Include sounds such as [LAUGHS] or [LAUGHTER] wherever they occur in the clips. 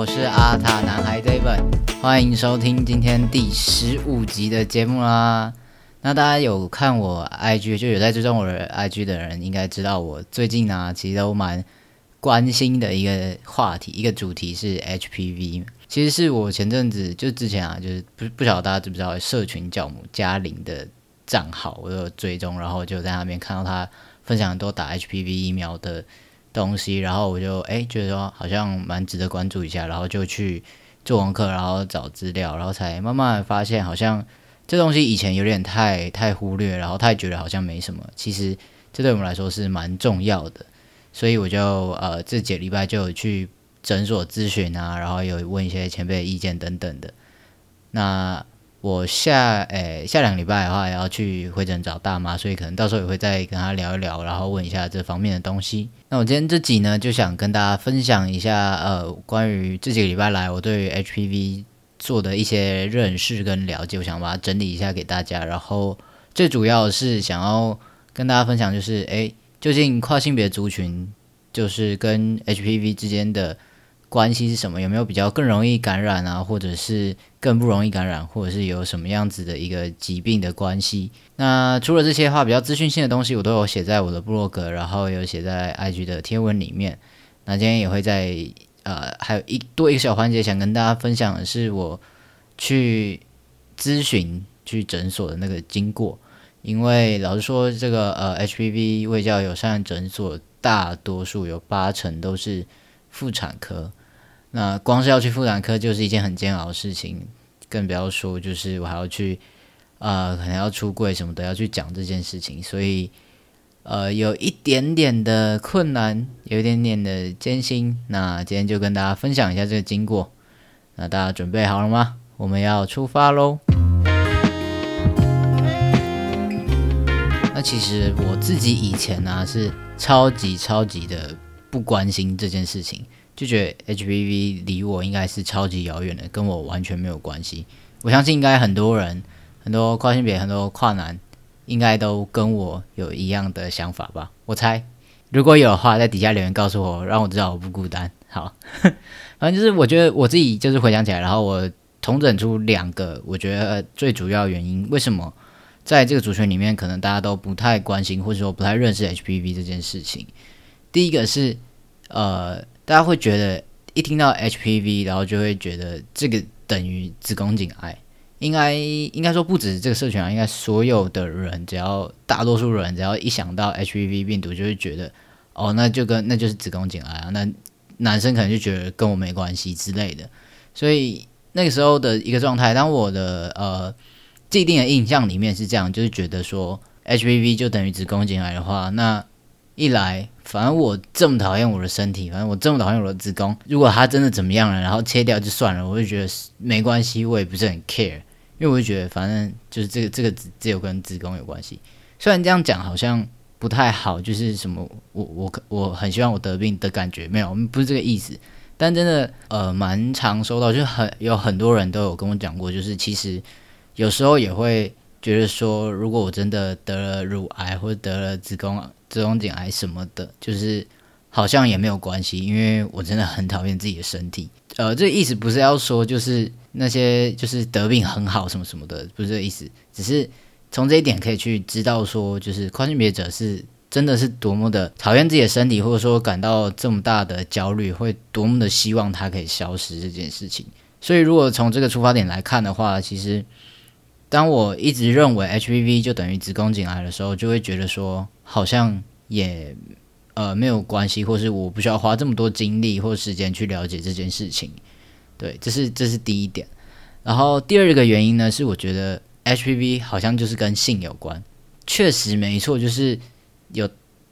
我是阿塔男孩 David，欢迎收听今天第十五集的节目啦。那大家有看我 IG 就有在追踪我的 IG 的人，应该知道我最近啊，其实都蛮关心的一个话题，一个主题是 HPV。其实是我前阵子就之前啊，就是不不晓得大家知不知道，社群教母嘉玲的账号我有追踪，然后就在那边看到他分享很多打 HPV 疫苗的。东西，然后我就哎觉得说好像蛮值得关注一下，然后就去做功课，然后找资料，然后才慢慢发现好像这东西以前有点太太忽略，然后太觉得好像没什么，其实这对我们来说是蛮重要的，所以我就呃这几个礼拜就有去诊所咨询啊，然后有问一些前辈的意见等等的，那。我下诶下两礼拜的话也要去会诊找大妈，所以可能到时候也会再跟她聊一聊，然后问一下这方面的东西。那我今天这集呢，就想跟大家分享一下呃关于这几个礼拜来我对 HPV 做的一些认识跟了解，我想把它整理一下给大家。然后最主要是想要跟大家分享，就是诶究竟跨性别族群就是跟 HPV 之间的。关系是什么？有没有比较更容易感染啊，或者是更不容易感染，或者是有什么样子的一个疾病的关系？那除了这些话，比较资讯性的东西，我都有写在我的部落格，然后有写在 IG 的贴文里面。那今天也会在呃，还有一多一个小环节，想跟大家分享的是我去咨询去诊所的那个经过。因为老实说，这个呃 HPV 未教友善诊所，大多数有八成都是妇产科。那光是要去妇产科就是一件很煎熬的事情，更不要说就是我还要去，呃，可能要出柜什么的，要去讲这件事情，所以呃，有一点点的困难，有一点点的艰辛。那今天就跟大家分享一下这个经过。那大家准备好了吗？我们要出发喽！那其实我自己以前呢是超级超级的不关心这件事情。就觉得 HPV 离我应该是超级遥远的，跟我完全没有关系。我相信应该很多人、很多跨性别、很多跨男，应该都跟我有一样的想法吧。我猜，如果有的话，在底下留言告诉我，让我知道我不孤单。好，[LAUGHS] 反正就是我觉得我自己就是回想起来，然后我统整出两个我觉得最主要原因，为什么在这个族群里面，可能大家都不太关心，或者说不太认识 HPV 这件事情。第一个是呃。大家会觉得一听到 HPV，然后就会觉得这个等于子宫颈癌。应该应该说不止这个社群啊，应该所有的人，只要大多数人只要一想到 HPV 病毒，就会觉得哦，那就跟那就是子宫颈癌啊。那男生可能就觉得跟我没关系之类的。所以那个时候的一个状态，当我的呃既定的印象里面是这样，就是觉得说 HPV 就等于子宫颈癌的话，那一来。反正我这么讨厌我的身体，反正我这么讨厌我的子宫。如果它真的怎么样了，然后切掉就算了，我就觉得没关系，我也不是很 care，因为我就觉得反正就是这个这个只只有跟子宫有关系。虽然这样讲好像不太好，就是什么我我我很希望我得病的感觉没有，我们不是这个意思。但真的呃蛮常收到，就很有很多人都有跟我讲过，就是其实有时候也会觉得说，如果我真的得了乳癌或者得了子宫。子宫颈癌什么的，就是好像也没有关系，因为我真的很讨厌自己的身体。呃，这意思不是要说就是那些就是得病很好什么什么的，不是这意思。只是从这一点可以去知道说，就是跨性别者是真的是多么的讨厌自己的身体，或者说感到这么大的焦虑，会多么的希望它可以消失这件事情。所以，如果从这个出发点来看的话，其实当我一直认为 HPV 就等于子宫颈癌的时候，就会觉得说。好像也呃没有关系，或是我不需要花这么多精力或时间去了解这件事情。对，这是这是第一点。然后第二个原因呢，是我觉得 HPV 好像就是跟性有关。确实没错，就是有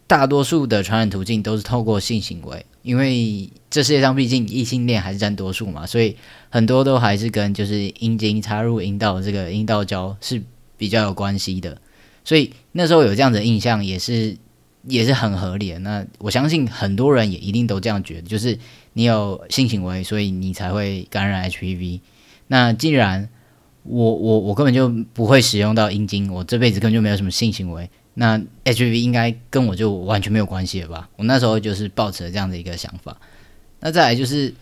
大多数的传染途径都是透过性行为，因为这世界上毕竟异性恋还是占多数嘛，所以很多都还是跟就是阴茎插入阴道这个阴道胶是比较有关系的。所以那时候有这样的印象也是也是很合理的。那我相信很多人也一定都这样觉得，就是你有性行为，所以你才会感染 HPV。那既然我我我根本就不会使用到阴茎，我这辈子根本就没有什么性行为，那 HPV 应该跟我就完全没有关系了吧？我那时候就是抱持了这样的一个想法。那再来就是，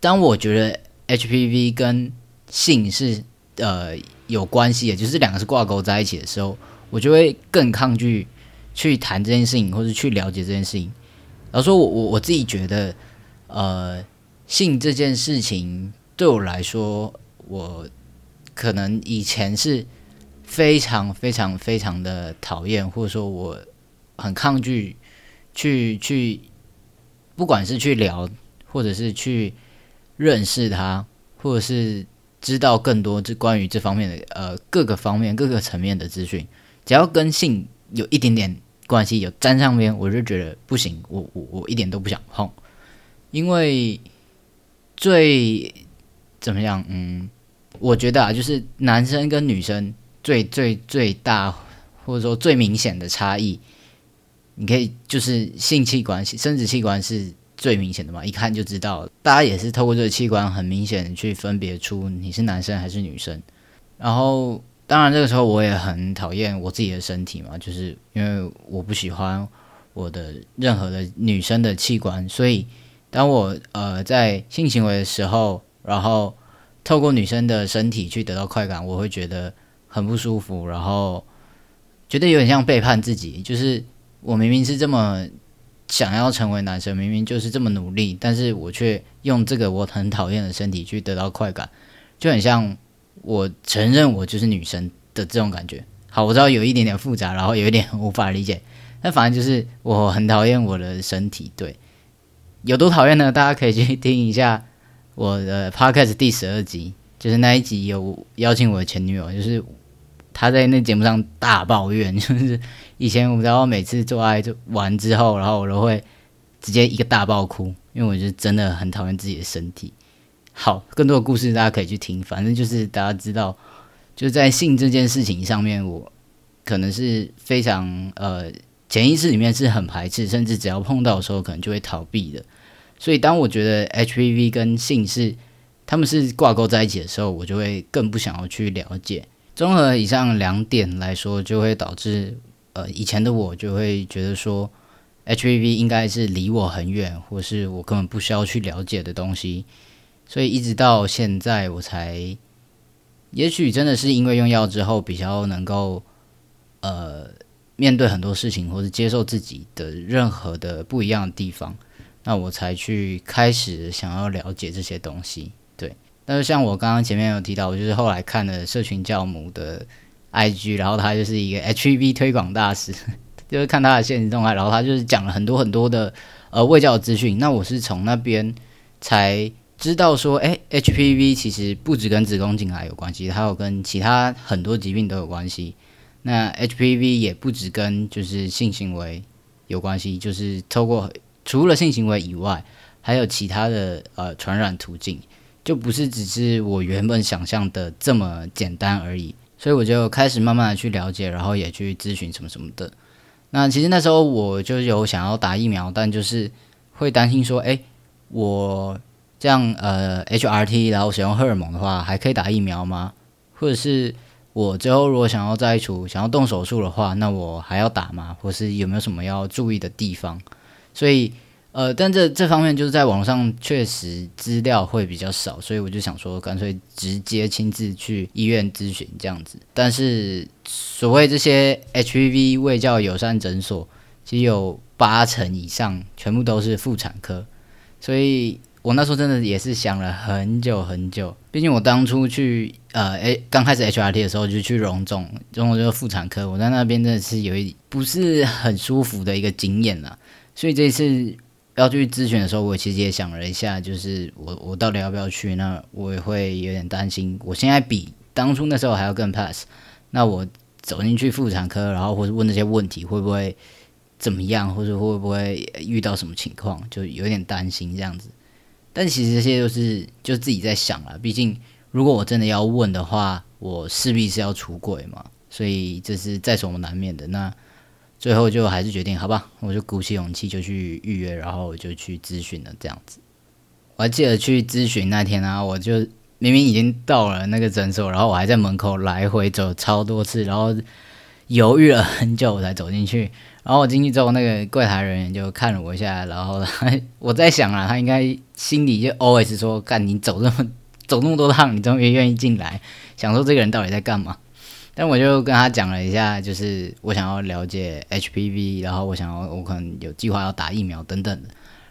当我觉得 HPV 跟性是呃有关系的，就是两个是挂钩在一起的时候，我就会更抗拒去谈这件事情，或者去了解这件事情。然后说我我我自己觉得，呃，性这件事情对我来说，我。可能以前是非常非常非常的讨厌，或者说我很抗拒去去，不管是去聊，或者是去认识他，或者是知道更多这关于这方面的呃各个方面各个层面的资讯，只要跟性有一点点关系，有沾上边，我就觉得不行，我我我一点都不想碰，因为最怎么样，嗯。我觉得啊，就是男生跟女生最最最大，或者说最明显的差异，你可以就是性器官、生殖器官是最明显的嘛，一看就知道。大家也是透过这个器官，很明显的去分别出你是男生还是女生。然后，当然这个时候我也很讨厌我自己的身体嘛，就是因为我不喜欢我的任何的女生的器官，所以当我呃在性行为的时候，然后。透过女生的身体去得到快感，我会觉得很不舒服，然后觉得有点像背叛自己。就是我明明是这么想要成为男生，明明就是这么努力，但是我却用这个我很讨厌的身体去得到快感，就很像我承认我就是女生的这种感觉。好，我知道有一点点复杂，然后有一点无法理解，但反正就是我很讨厌我的身体。对，有多讨厌呢？大家可以去听一下。我的 podcast 第十二集就是那一集有邀请我的前女友，就是他在那节目上大抱怨，[LAUGHS] 就是以前我们知道每次做爱就完之后，然后我都会直接一个大爆哭，因为我就真的很讨厌自己的身体。好，更多的故事大家可以去听，反正就是大家知道，就在性这件事情上面，我可能是非常呃潜意识里面是很排斥，甚至只要碰到的时候可能就会逃避的。所以，当我觉得 HPV 跟性是他们是挂钩在一起的时候，我就会更不想要去了解。综合以上两点来说，就会导致呃，以前的我就会觉得说，HPV 应该是离我很远，或是我根本不需要去了解的东西。所以一直到现在，我才也许真的是因为用药之后，比较能够呃面对很多事情，或是接受自己的任何的不一样的地方。那我才去开始想要了解这些东西，但是像我刚刚前面有提到，我就是后来看了社群教母的 IG，然后他就是一个 HEV 推广大使，[LAUGHS] 就是看他的现实动态，然后他就是讲了很多很多的呃卫教资讯。那我是从那边才知道说，哎，HPV 其实不止跟子宫颈癌有关系，它有跟其他很多疾病都有关系。那 HPV 也不止跟就是性行为有关系，就是透过除了性行为以外，还有其他的呃传染途径，就不是只是我原本想象的这么简单而已。所以我就开始慢慢的去了解，然后也去咨询什么什么的。那其实那时候我就有想要打疫苗，但就是会担心说，哎，我这样呃 HRT 然后使用荷尔蒙的话，还可以打疫苗吗？或者是我之后如果想要摘除、想要动手术的话，那我还要打吗？或是有没有什么要注意的地方？所以，呃，但这这方面就是在网上确实资料会比较少，所以我就想说，干脆直接亲自去医院咨询这样子。但是，所谓这些 HPV 未教友善诊所，其实有八成以上全部都是妇产科，所以我那时候真的也是想了很久很久。毕竟我当初去呃，诶，刚开始 HRT 的时候就去荣总，荣总就是妇产科，我在那边真的是有一不是很舒服的一个经验了。所以这次要去咨询的时候，我其实也想了一下，就是我我到底要不要去？那我也会有点担心。我现在比当初那时候还要更 pass。那我走进去妇产科，然后或者问那些问题，会不会怎么样，或者会不会遇到什么情况，就有点担心这样子。但其实这些都是就自己在想了，毕竟如果我真的要问的话，我势必是要出轨嘛，所以这是在所难免的。那最后就还是决定，好吧，我就鼓起勇气就去预约，然后我就去咨询了这样子。我还记得去咨询那天啊，我就明明已经到了那个诊所，然后我还在门口来回走超多次，然后犹豫了很久我才走进去。然后我进去之后，那个柜台人员就看了我一下，然后 [LAUGHS] 我在想啊，他应该心里就 always 说：“干，你走这么走那么多趟，你终于愿意进来，想说这个人到底在干嘛？”但我就跟他讲了一下，就是我想要了解 HPV，然后我想要我可能有计划要打疫苗等等的，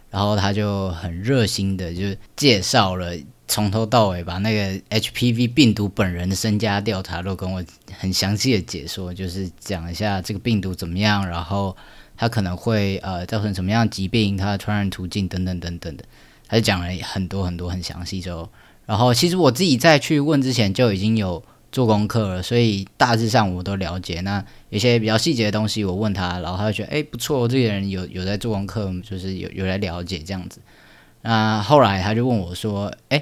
然后他就很热心的就介绍了。从头到尾把那个 HPV 病毒本人的身家调查都跟我很详细的解说，就是讲一下这个病毒怎么样，然后它可能会呃造成什么样疾病，它的传染途径等等等等的，他就讲了很多很多很详细之后，然后其实我自己在去问之前就已经有做功课了，所以大致上我都了解。那有些比较细节的东西我问他，然后他就觉得哎不错，这个人有有在做功课，就是有有来了解这样子。那后来他就问我说，哎。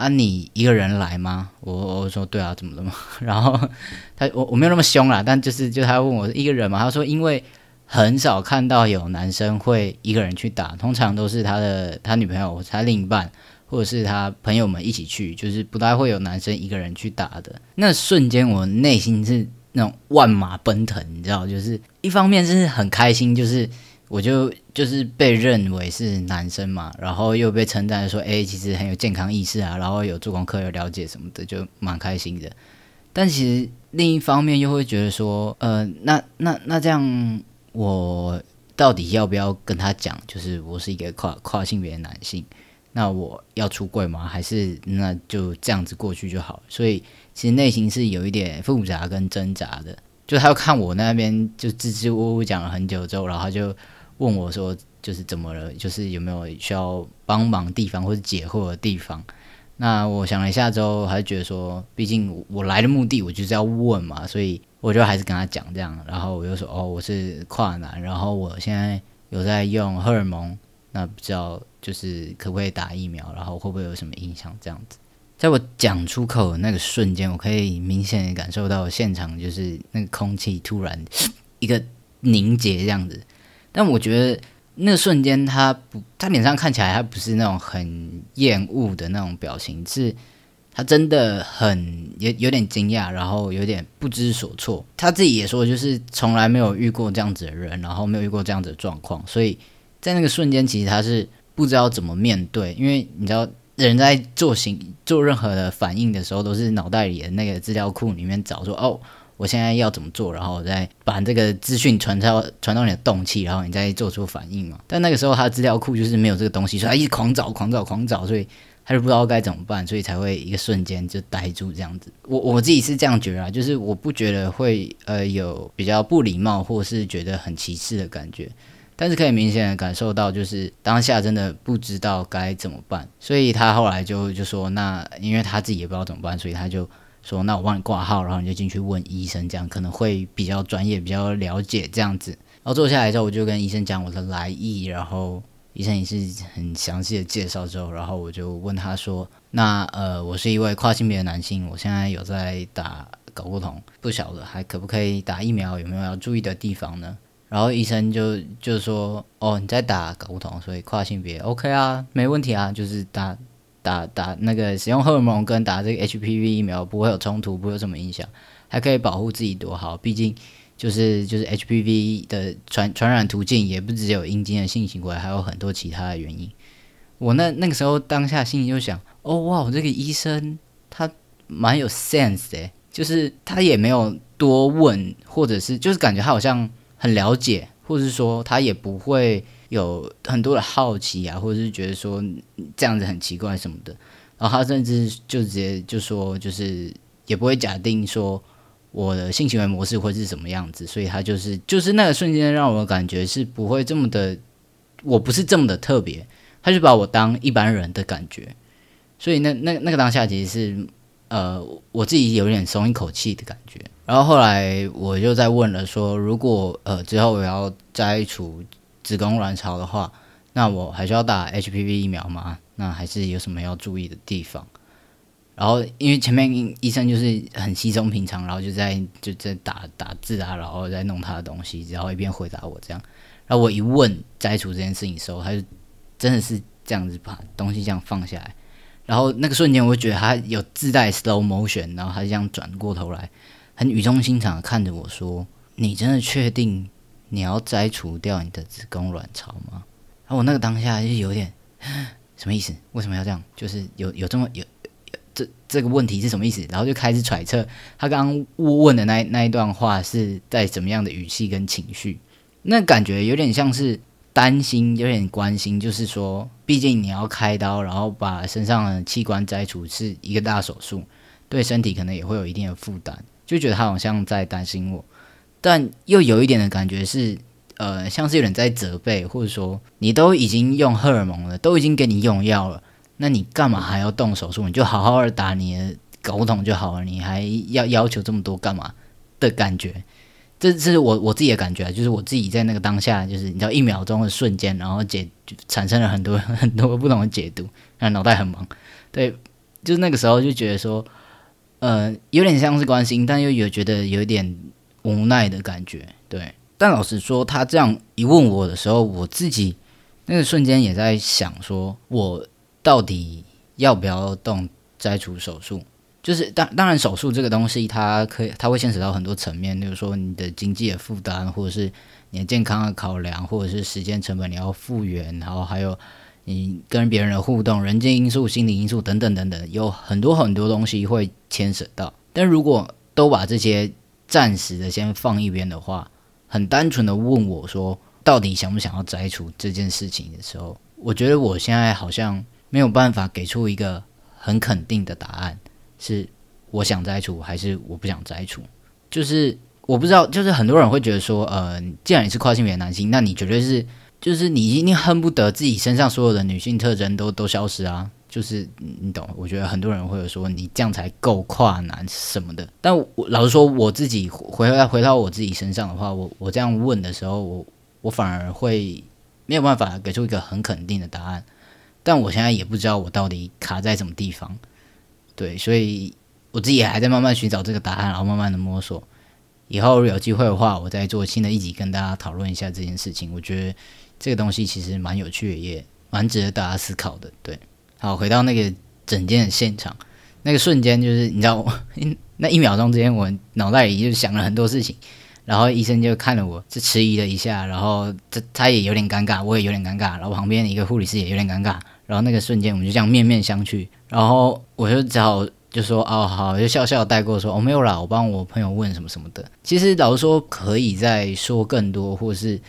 啊，你一个人来吗？我我说对啊，怎么了嘛？然后他我我没有那么凶啦，但就是就他问我一个人嘛，他说因为很少看到有男生会一个人去打，通常都是他的他女朋友、他另一半或者是他朋友们一起去，就是不太会有男生一个人去打的。那瞬间我内心是那种万马奔腾，你知道，就是一方面是很开心，就是。我就就是被认为是男生嘛，然后又被称赞说，哎，其实很有健康意识啊，然后有做功课、有了解什么的，就蛮开心的。但其实另一方面又会觉得说，呃，那那那这样，我到底要不要跟他讲，就是我是一个跨跨性别的男性，那我要出柜吗？还是那就这样子过去就好？所以其实内心是有一点复杂跟挣扎的。就他要看我那边就支支吾吾讲了很久之后，然后他就。问我说：“就是怎么了？就是有没有需要帮忙地方或者解惑的地方？”那我想了一下之后，还是觉得说，毕竟我来的目的我就是要问嘛，所以我就还是跟他讲这样。然后我就说：“哦，我是跨男，然后我现在有在用荷尔蒙，那不知道就是可不可以打疫苗，然后会不会有什么影响？”这样子，在我讲出口的那个瞬间，我可以明显的感受到现场就是那个空气突然一个凝结这样子。但我觉得那个瞬间，他不，他脸上看起来他不是那种很厌恶的那种表情，是他真的很有有点惊讶，然后有点不知所措。他自己也说，就是从来没有遇过这样子的人，然后没有遇过这样子的状况，所以在那个瞬间，其实他是不知道怎么面对，因为你知道，人在做行做任何的反应的时候，都是脑袋里的那个资料库里面找说哦。我现在要怎么做，然后我再把这个资讯传到传到你的动气，然后你再做出反应嘛？但那个时候他的资料库就是没有这个东西，所以他一直狂找、狂找、狂找，所以他就不知道该怎么办，所以才会一个瞬间就呆住这样子。我我自己是这样觉得啊，就是我不觉得会呃有比较不礼貌，或是觉得很歧视的感觉，但是可以明显的感受到，就是当下真的不知道该怎么办，所以他后来就就说，那因为他自己也不知道怎么办，所以他就。说那我帮你挂号，然后你就进去问医生，这样可能会比较专业、比较了解这样子。然后坐下来之后，我就跟医生讲我的来意，然后医生也是很详细的介绍之后，然后我就问他说：“那呃，我是一位跨性别的男性，我现在有在打睾固酮，不晓得还可不可以打疫苗，有没有要注意的地方呢？”然后医生就就说：“哦，你在打睾固酮，所以跨性别 OK 啊，没问题啊，就是打。”打打那个使用荷尔蒙跟打这个 HPV 疫苗不会有冲突，不会有什么影响，还可以保护自己多好。毕竟就是就是 HPV 的传传染途径也不只有阴茎的性行为，还有很多其他的原因。我那那个时候当下心里就想，哦哇，我这个医生他蛮有 sense 的，就是他也没有多问，或者是就是感觉他好像很了解，或者是说他也不会。有很多的好奇啊，或者是觉得说这样子很奇怪什么的，然后他甚至就直接就说，就是也不会假定说我的性行为模式会是什么样子，所以他就是就是那个瞬间让我感觉是不会这么的，我不是这么的特别，他就把我当一般人的感觉，所以那那那个当下其实是呃我自己有点松一口气的感觉。然后后来我就在问了说，如果呃之后我要摘除子宫卵巢的话，那我还需要打 HPV 疫苗吗？那还是有什么要注意的地方？然后因为前面医生就是很稀松平常，然后就在就在打打字啊，然后在弄他的东西，然后一边回答我这样。然后我一问摘除这件事情的时候，他就真的是这样子把东西这样放下来，然后那个瞬间我就觉得他有自带 slow motion，然后他就这样转过头来，很语重心长的看着我说：“你真的确定你要摘除掉你的子宫卵巢吗？”然后我那个当下就有点 [SNIFFS] 什么意思？为什么要这样？就是有有这么有。这这个问题是什么意思？然后就开始揣测他刚刚误问的那那一段话是在怎么样的语气跟情绪，那感觉有点像是担心，有点关心，就是说，毕竟你要开刀，然后把身上的器官摘除是一个大手术，对身体可能也会有一定的负担，就觉得他好像在担心我，但又有一点的感觉是，呃，像是有点在责备，或者说你都已经用荷尔蒙了，都已经给你用药了。那你干嘛还要动手术？你就好好的打你的狗桶就好了，你还要要求这么多干嘛？的感觉，这是我我自己的感觉，就是我自己在那个当下，就是你知道一秒钟的瞬间，然后解产生了很多 [LAUGHS] 很多不同的解读，那脑袋很忙。对，就是那个时候就觉得说，呃，有点像是关心，但又有觉得有点无奈的感觉。对，但老实说，他这样一问我的时候，我自己那个瞬间也在想说，我。到底要不要动摘除手术？就是当当然，手术这个东西，它可以它会牵扯到很多层面，比如说你的经济的负担，或者是你的健康的考量，或者是时间成本你要复原，然后还有你跟别人的互动、人际因素、心理因素等等等等，有很多很多东西会牵扯到。但如果都把这些暂时的先放一边的话，很单纯的问我说，到底想不想要摘除这件事情的时候，我觉得我现在好像。没有办法给出一个很肯定的答案，是我想摘除还是我不想摘除？就是我不知道，就是很多人会觉得说，呃，既然你是跨性别男性，那你绝对是，就是你一定恨不得自己身上所有的女性特征都都消失啊！就是你懂？我觉得很多人会有说，你这样才够跨男什么的。但我老实说，我自己回来回到我自己身上的话，我我这样问的时候，我我反而会没有办法给出一个很肯定的答案。但我现在也不知道我到底卡在什么地方，对，所以我自己还在慢慢寻找这个答案，然后慢慢的摸索。以后有机会的话，我再做新的一集跟大家讨论一下这件事情。我觉得这个东西其实蛮有趣的，也蛮值得大家思考的。对，好，回到那个整件的现场，那个瞬间就是你知道，那一秒钟之间，我脑袋里就想了很多事情。然后医生就看了我，就迟疑了一下，然后他他也有点尴尬，我也有点尴尬，然后旁边一个护理师也有点尴尬，然后那个瞬间我们就这样面面相觑，然后我就只好就说哦好，就笑笑带过说哦没有啦，我帮我朋友问什么什么的。其实老实说，可以再说更多，或是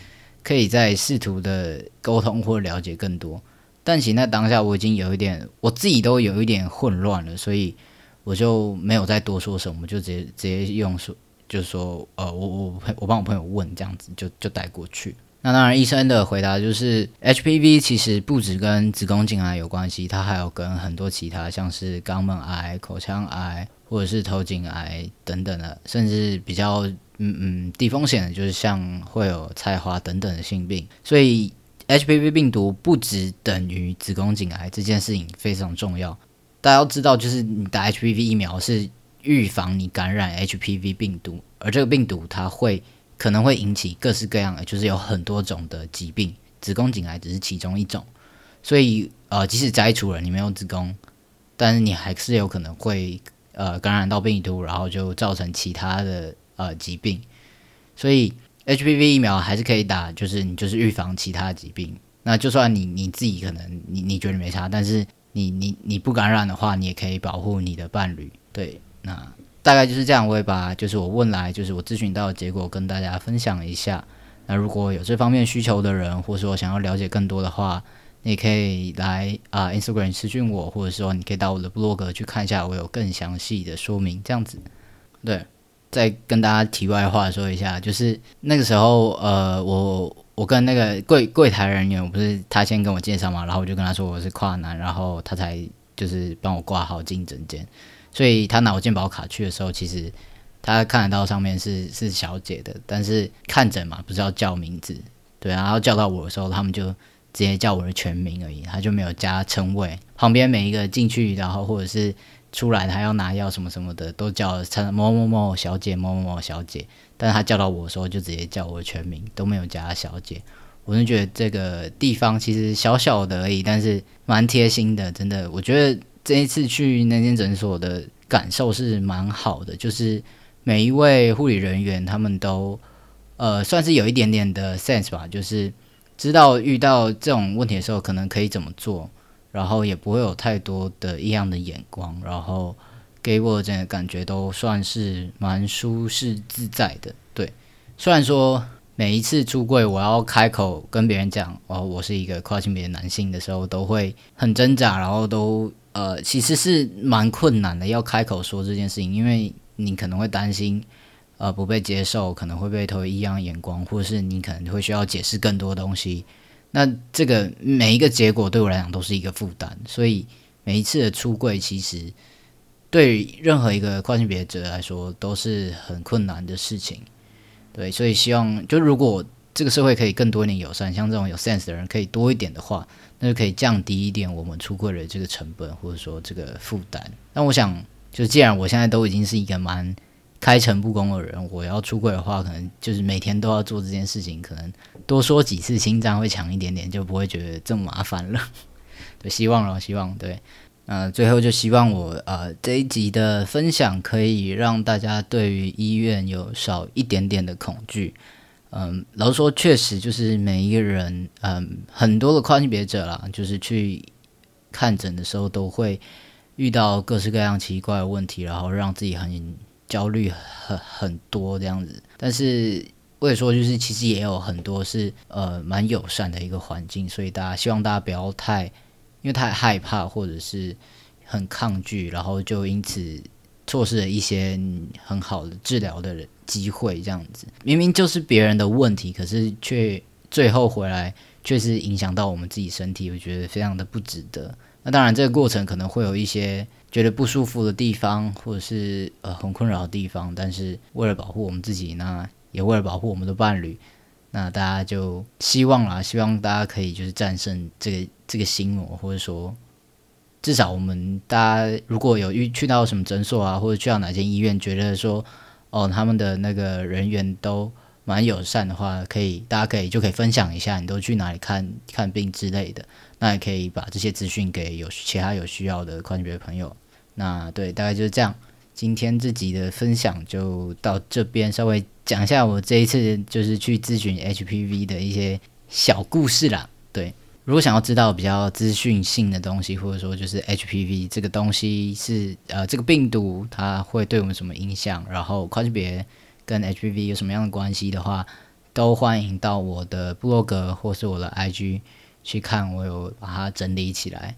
可以再试图的沟通或了解更多，但其实那当下我已经有一点，我自己都有一点混乱了，所以我就没有再多说什么，就直接直接用说。就是说，呃，我我我帮我朋友问这样子，就就带过去。那当然，医生的回答就是，HPV 其实不止跟子宫颈癌有关系，它还有跟很多其他，像是肛门癌、口腔癌或者是头颈癌等等的，甚至比较嗯嗯低风险的，就是像会有菜花等等的性病。所以 HPV 病毒不只等于子宫颈癌这件事情非常重要。大家要知道，就是你打 HPV 疫苗是。预防你感染 HPV 病毒，而这个病毒它会可能会引起各式各样的，就是有很多种的疾病，子宫颈癌只是其中一种。所以呃，即使摘除了你没有子宫，但是你还是有可能会呃感染到病毒，然后就造成其他的呃疾病。所以 HPV 疫苗还是可以打，就是你就是预防其他疾病。那就算你你自己可能你你觉得没差，但是你你你不感染的话，你也可以保护你的伴侣。对。那大概就是这样，我会把就是我问来，就是我咨询到的结果跟大家分享一下。那如果有这方面需求的人，或者说想要了解更多的话，你可以来啊 Instagram 私讯我，或者说你可以到我的 blog 去看一下，我有更详细的说明。这样子，对，再跟大家题外话说一下，就是那个时候，呃，我我跟那个柜柜台人员，我不是他先跟我介绍嘛，然后我就跟他说我是跨男，然后他才就是帮我挂好进诊间。所以他拿我健保卡去的时候，其实他看得到上面是是小姐的，但是看诊嘛，不是要叫名字，对，然后叫到我的时候，他们就直接叫我的全名而已，他就没有加称谓。旁边每一个进去，然后或者是出来，他要拿药什么什么的，都叫某某某小姐、某某某小姐。但是他叫到我的时候，就直接叫我全名，都没有加小姐。我就觉得这个地方其实小小的而已，但是蛮贴心的，真的。我觉得这一次去那间诊所的感受是蛮好的，就是每一位护理人员他们都呃算是有一点点的 sense 吧，就是知道遇到这种问题的时候可能可以怎么做，然后也不会有太多的异样的眼光，然后给我整个感觉都算是蛮舒适自在的。对，虽然说。每一次出柜，我要开口跟别人讲哦，我是一个跨性别男性的时候，都会很挣扎，然后都呃，其实是蛮困难的，要开口说这件事情，因为你可能会担心呃不被接受，可能会被投异样眼光，或是你可能会需要解释更多东西。那这个每一个结果对我来讲都是一个负担，所以每一次的出柜，其实对任何一个跨性别者来说都是很困难的事情。对，所以希望就如果这个社会可以更多一点友善，像这种有 sense 的人可以多一点的话，那就可以降低一点我们出柜的这个成本或者说这个负担。那我想，就既然我现在都已经是一个蛮开诚布公的人，我要出柜的话，可能就是每天都要做这件事情，可能多说几次心脏会强一点点，就不会觉得这么麻烦了。[LAUGHS] 对，希望了，希望对。呃，最后就希望我呃这一集的分享可以让大家对于医院有少一点点的恐惧。嗯，老实说，确实就是每一个人，嗯，很多的跨性别者啦，就是去看诊的时候都会遇到各式各样奇怪的问题，然后让自己很焦虑，很很多这样子。但是我也说，就是其实也有很多是呃蛮友善的一个环境，所以大家希望大家不要太。因为太害怕或者是很抗拒，然后就因此错失了一些很好的治疗的机会。这样子明明就是别人的问题，可是却最后回来却是影响到我们自己身体，我觉得非常的不值得。那当然，这个过程可能会有一些觉得不舒服的地方，或者是呃很困扰的地方。但是为了保护我们自己，那也为了保护我们的伴侣。那大家就希望啦，希望大家可以就是战胜这个这个心魔，或者说至少我们大家如果有遇去到什么诊所啊，或者去到哪间医院，觉得说哦他们的那个人员都蛮友善的话，可以大家可以就可以分享一下你都去哪里看看病之类的，那也可以把这些资讯给有其他有需要的跨性别朋友。那对，大概就是这样。今天自己的分享就到这边，稍微讲一下我这一次就是去咨询 HPV 的一些小故事啦。对，如果想要知道比较资讯性的东西，或者说就是 HPV 这个东西是呃这个病毒它会对我们什么影响，然后跨性别跟 HPV 有什么样的关系的话，都欢迎到我的部落格或是我的 IG 去看，我有把它整理起来。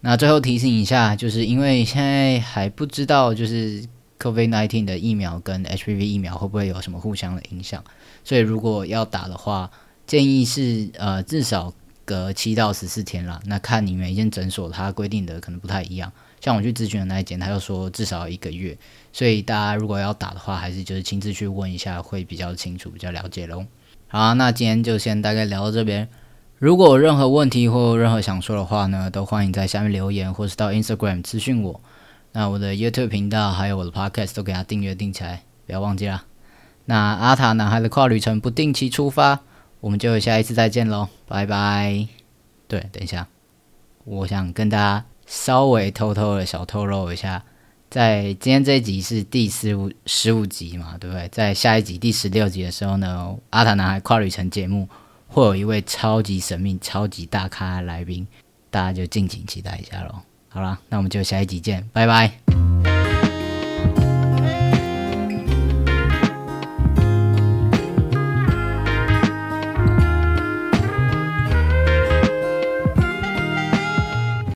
那最后提醒一下，就是因为现在还不知道，就是 COVID-19 的疫苗跟 HPV 疫苗会不会有什么互相的影响，所以如果要打的话，建议是呃至少隔七到十四天啦。那看你每一间诊所它规定的可能不太一样，像我去咨询的那一间，他又说至少一个月，所以大家如果要打的话，还是就是亲自去问一下会比较清楚、比较了解喽。好，那今天就先大概聊到这边。如果有任何问题或任何想说的话呢，都欢迎在下面留言，或是到 Instagram 咨询我。那我的 YouTube 频道还有我的 Podcast 都给它订阅订起来，不要忘记啦。那阿塔男孩的跨旅程不定期出发，我们就下一次再见喽，拜拜。对，等一下，我想跟大家稍微偷偷的小透露一下，在今天这一集是第十五十五集嘛，对不对？在下一集第十六集的时候呢，阿塔男孩跨旅程节目。会有一位超级神秘、超级大咖的来宾，大家就敬请期待一下喽。好了，那我们就下一集见，拜拜。